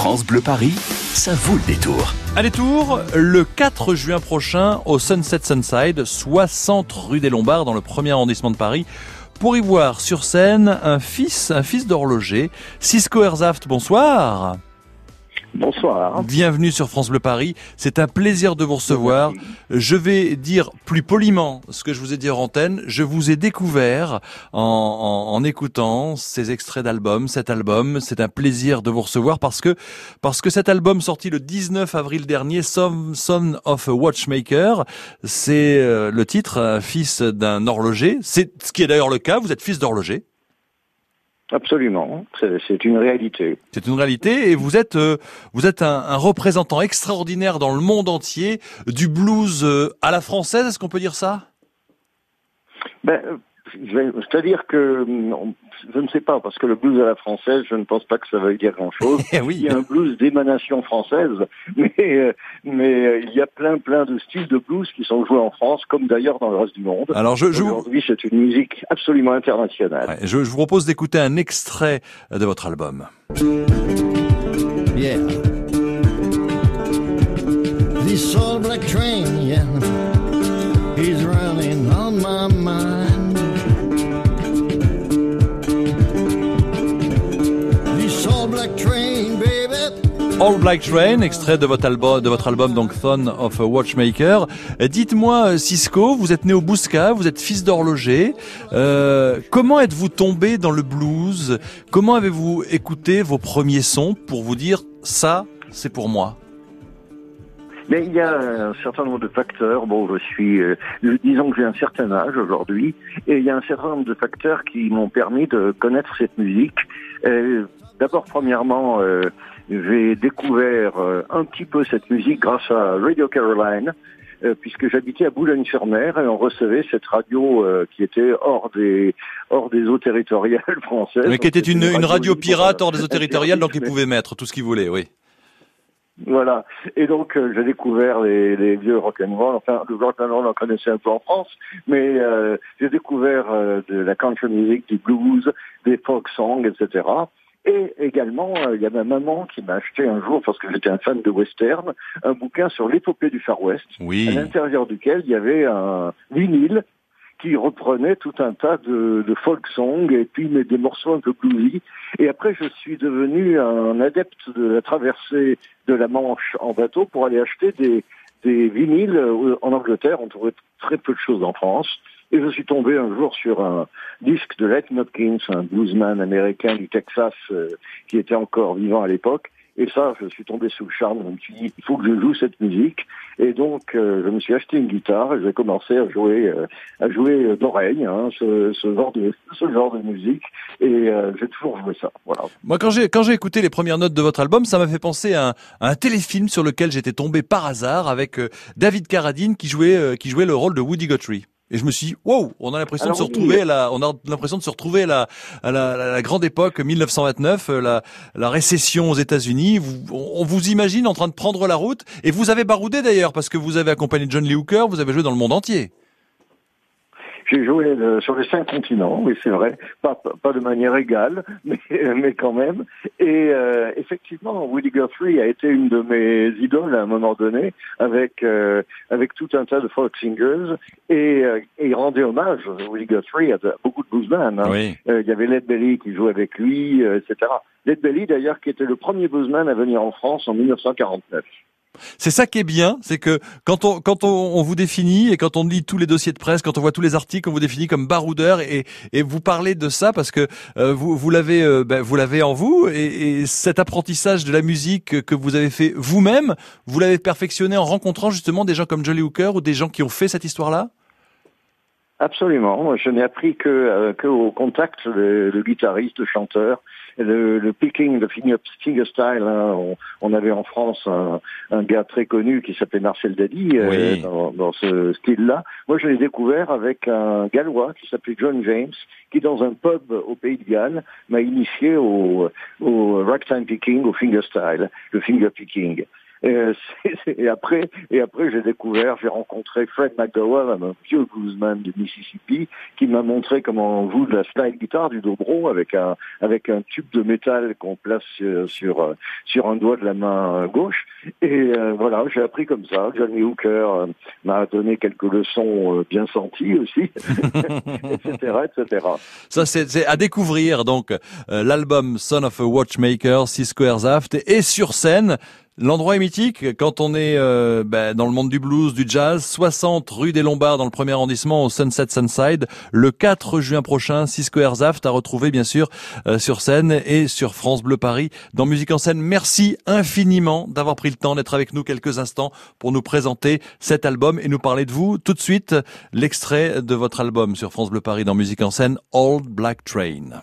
France Bleu Paris, ça vaut le détour. Un détour le 4 juin prochain au Sunset Sunside, 60 rue des Lombards dans le premier arrondissement de Paris pour y voir sur scène un fils, un fils d'horloger, Cisco Herzaft, bonsoir. Bonsoir. Bienvenue sur France Bleu Paris. C'est un plaisir de vous recevoir. Je vais dire plus poliment ce que je vous ai dit en antenne. Je vous ai découvert en, en, écoutant ces extraits d'albums, cet album. C'est un plaisir de vous recevoir parce que, parce que cet album sorti le 19 avril dernier, Son, Son of a Watchmaker, c'est euh, le titre, fils d'un horloger. C'est ce qui est d'ailleurs le cas. Vous êtes fils d'horloger. Absolument, c'est une réalité. C'est une réalité et vous êtes euh, vous êtes un, un, représentant extraordinaire dans le monde entier du blues euh, à la française. Est-ce qu'on peut dire ça? Ben, c'est-à-dire que je ne sais pas, parce que le blues à la française, je ne pense pas que ça veuille dire grand-chose. Eh oui. Il y a un blues d'émanation française, mais, euh, mais euh, il y a plein, plein de styles de blues qui sont joués en France, comme d'ailleurs dans le reste du monde. Alors je, je Aujourd'hui, c'est une musique absolument internationale. Ouais, je, je vous propose d'écouter un extrait de votre album. Yeah. This all black train, yeah. All Black Train, extrait de votre album, de votre album donc Son of a Watchmaker. Euh, Dites-moi, Cisco, vous êtes né au Bouscat, vous êtes fils d'horloger. Euh, comment êtes-vous tombé dans le blues? Comment avez-vous écouté vos premiers sons pour vous dire ça, c'est pour moi? Mais il y a un certain nombre de facteurs. Bon, je suis, euh, disons que j'ai un certain âge aujourd'hui, et il y a un certain nombre de facteurs qui m'ont permis de connaître cette musique. Euh, D'abord, premièrement, euh, j'ai découvert euh, un petit peu cette musique grâce à Radio Caroline. Euh, puisque j'habitais à Boulogne-sur-Mer et on recevait cette radio qui était hors des hors des eaux territoriales françaises. Mais qui était une, une radio pirate hors des eaux territoriales, donc il pouvait mettre tout ce qu'il voulait, oui. Voilà. Et donc euh, j'ai découvert les, les vieux rock'n'roll. Enfin, le rock'n'roll on connaissait un peu en France, mais euh, j'ai découvert euh, de la country music, du blues, des folk songs, etc. Et également, il y a ma maman qui m'a acheté un jour, parce que j'étais un fan de western, un bouquin sur l'épopée du Far West, Oui. à l'intérieur duquel il y avait un vinyle qui reprenait tout un tas de, de folk songs et puis des morceaux un peu bluesy. Et après, je suis devenu un adepte de la traversée de la Manche en bateau pour aller acheter des, des vinyles en Angleterre. On trouvait très peu de choses en France. Et je suis tombé un jour sur un disque de Letty Hopkins, un bluesman américain du Texas euh, qui était encore vivant à l'époque. Et ça, je suis tombé sous le charme. Je me suis dit, il faut que je joue cette musique. Et donc, euh, je me suis acheté une guitare et j'ai commencé à jouer, euh, à jouer d'oreille, hein, ce, ce, genre de, ce genre de musique. Et euh, j'ai toujours joué ça. Voilà. Moi, quand j'ai quand j'ai écouté les premières notes de votre album, ça m'a fait penser à un, à un, téléfilm sur lequel j'étais tombé par hasard avec euh, David Carradine qui jouait euh, qui jouait le rôle de Woody Guthrie. Et je me suis dit, wow, on a l'impression de se retrouver oui. à la, on a l'impression de se retrouver à la, à la, à la grande époque 1929, la, la récession aux États-Unis. On vous imagine en train de prendre la route. Et vous avez baroudé d'ailleurs parce que vous avez accompagné John Lee Hooker, vous avez joué dans le monde entier. J'ai joué euh, sur les cinq continents, oui c'est vrai, pas, pas de manière égale, mais, mais quand même. Et euh, effectivement, Woody Guthrie a été une de mes idoles à un moment donné, avec euh, avec tout un tas de folk singers, et, euh, et il rendait hommage, Woody Guthrie, à beaucoup de bluesmen. Hein. Oui. il y avait Led Belly qui jouait avec lui, etc. Led Belly d'ailleurs qui était le premier bluesman à venir en France en 1949. C'est ça qui est bien, c'est que quand on quand on, on, vous définit et quand on lit tous les dossiers de presse, quand on voit tous les articles, on vous définit comme baroudeur et, et vous parlez de ça parce que euh, vous vous l'avez euh, ben, vous l'avez en vous et, et, cet apprentissage de la musique que vous avez fait vous-même, vous l'avez perfectionné en rencontrant justement des gens comme Jolly Hooker ou des gens qui ont fait cette histoire-là? Absolument. Moi, je n'ai appris que, euh, que au contact de guitaristes, de chanteurs. Le, le picking, le finger, finger style, hein, on, on, avait en France un, un, gars très connu qui s'appelait Marcel Dadi euh, oui. dans, dans, ce style-là. Moi, je l'ai découvert avec un Gallois qui s'appelait John James, qui dans un pub au Pays de Galles m'a initié au, au ragtime picking, au finger style, le finger picking. Et, euh, et après, et après j'ai découvert, j'ai rencontré Fred McDowell, un vieux bluesman du Mississippi, qui m'a montré comment on joue de la slide guitare, du dobro, avec un avec un tube de métal qu'on place sur sur, euh, sur un doigt de la main gauche. Et euh, voilà, j'ai appris comme ça. Johnny Hooker euh, m'a donné quelques leçons euh, bien senties aussi, etc., etc. Ça, c'est à découvrir. Donc, euh, l'album Son of a Watchmaker, Cisco Airsaft, et sur scène. L'endroit est mythique quand on est euh, ben, dans le monde du blues, du jazz. 60 rue des Lombards dans le premier arrondissement au Sunset Sunside. Le 4 juin prochain, Cisco Airsaft à retrouver bien sûr euh, sur scène et sur France Bleu Paris dans Musique en scène. Merci infiniment d'avoir pris le temps d'être avec nous quelques instants pour nous présenter cet album et nous parler de vous. Tout de suite, l'extrait de votre album sur France Bleu Paris dans Musique en scène, Old Black Train.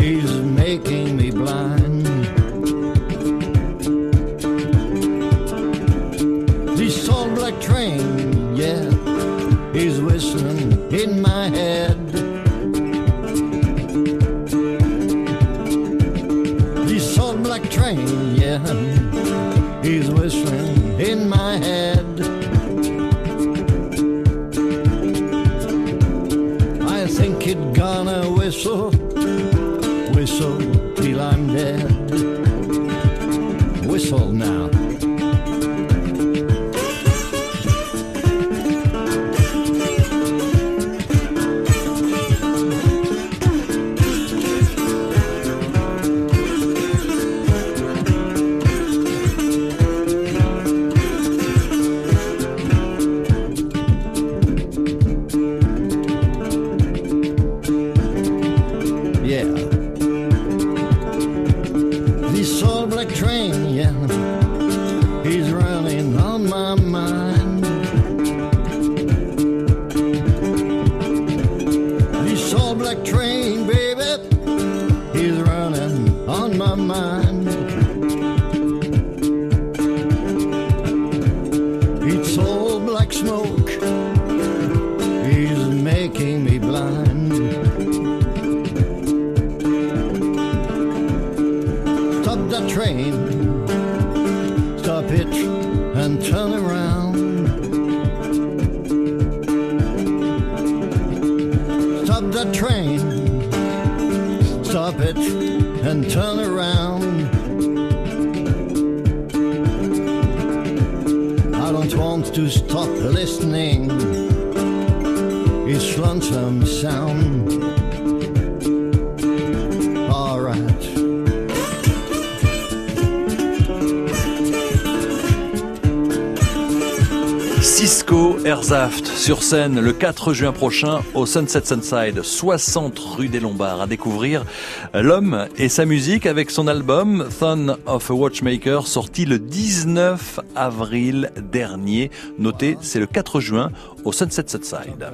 is making me blind. This old black train, yeah, he's whistling in my head. This old black train, yeah, till I'm dead. Whistle now. Train, yeah, he's running Stop the train, stop it and turn around. I don't want to stop listening, it's lonesome sound. Cisco Airsaft sur scène le 4 juin prochain au Sunset Sunside, 60 rue des Lombards. À découvrir l'homme et sa musique avec son album Thon of a Watchmaker sorti le 19 avril dernier. Notez, c'est le 4 juin au Sunset Sunside.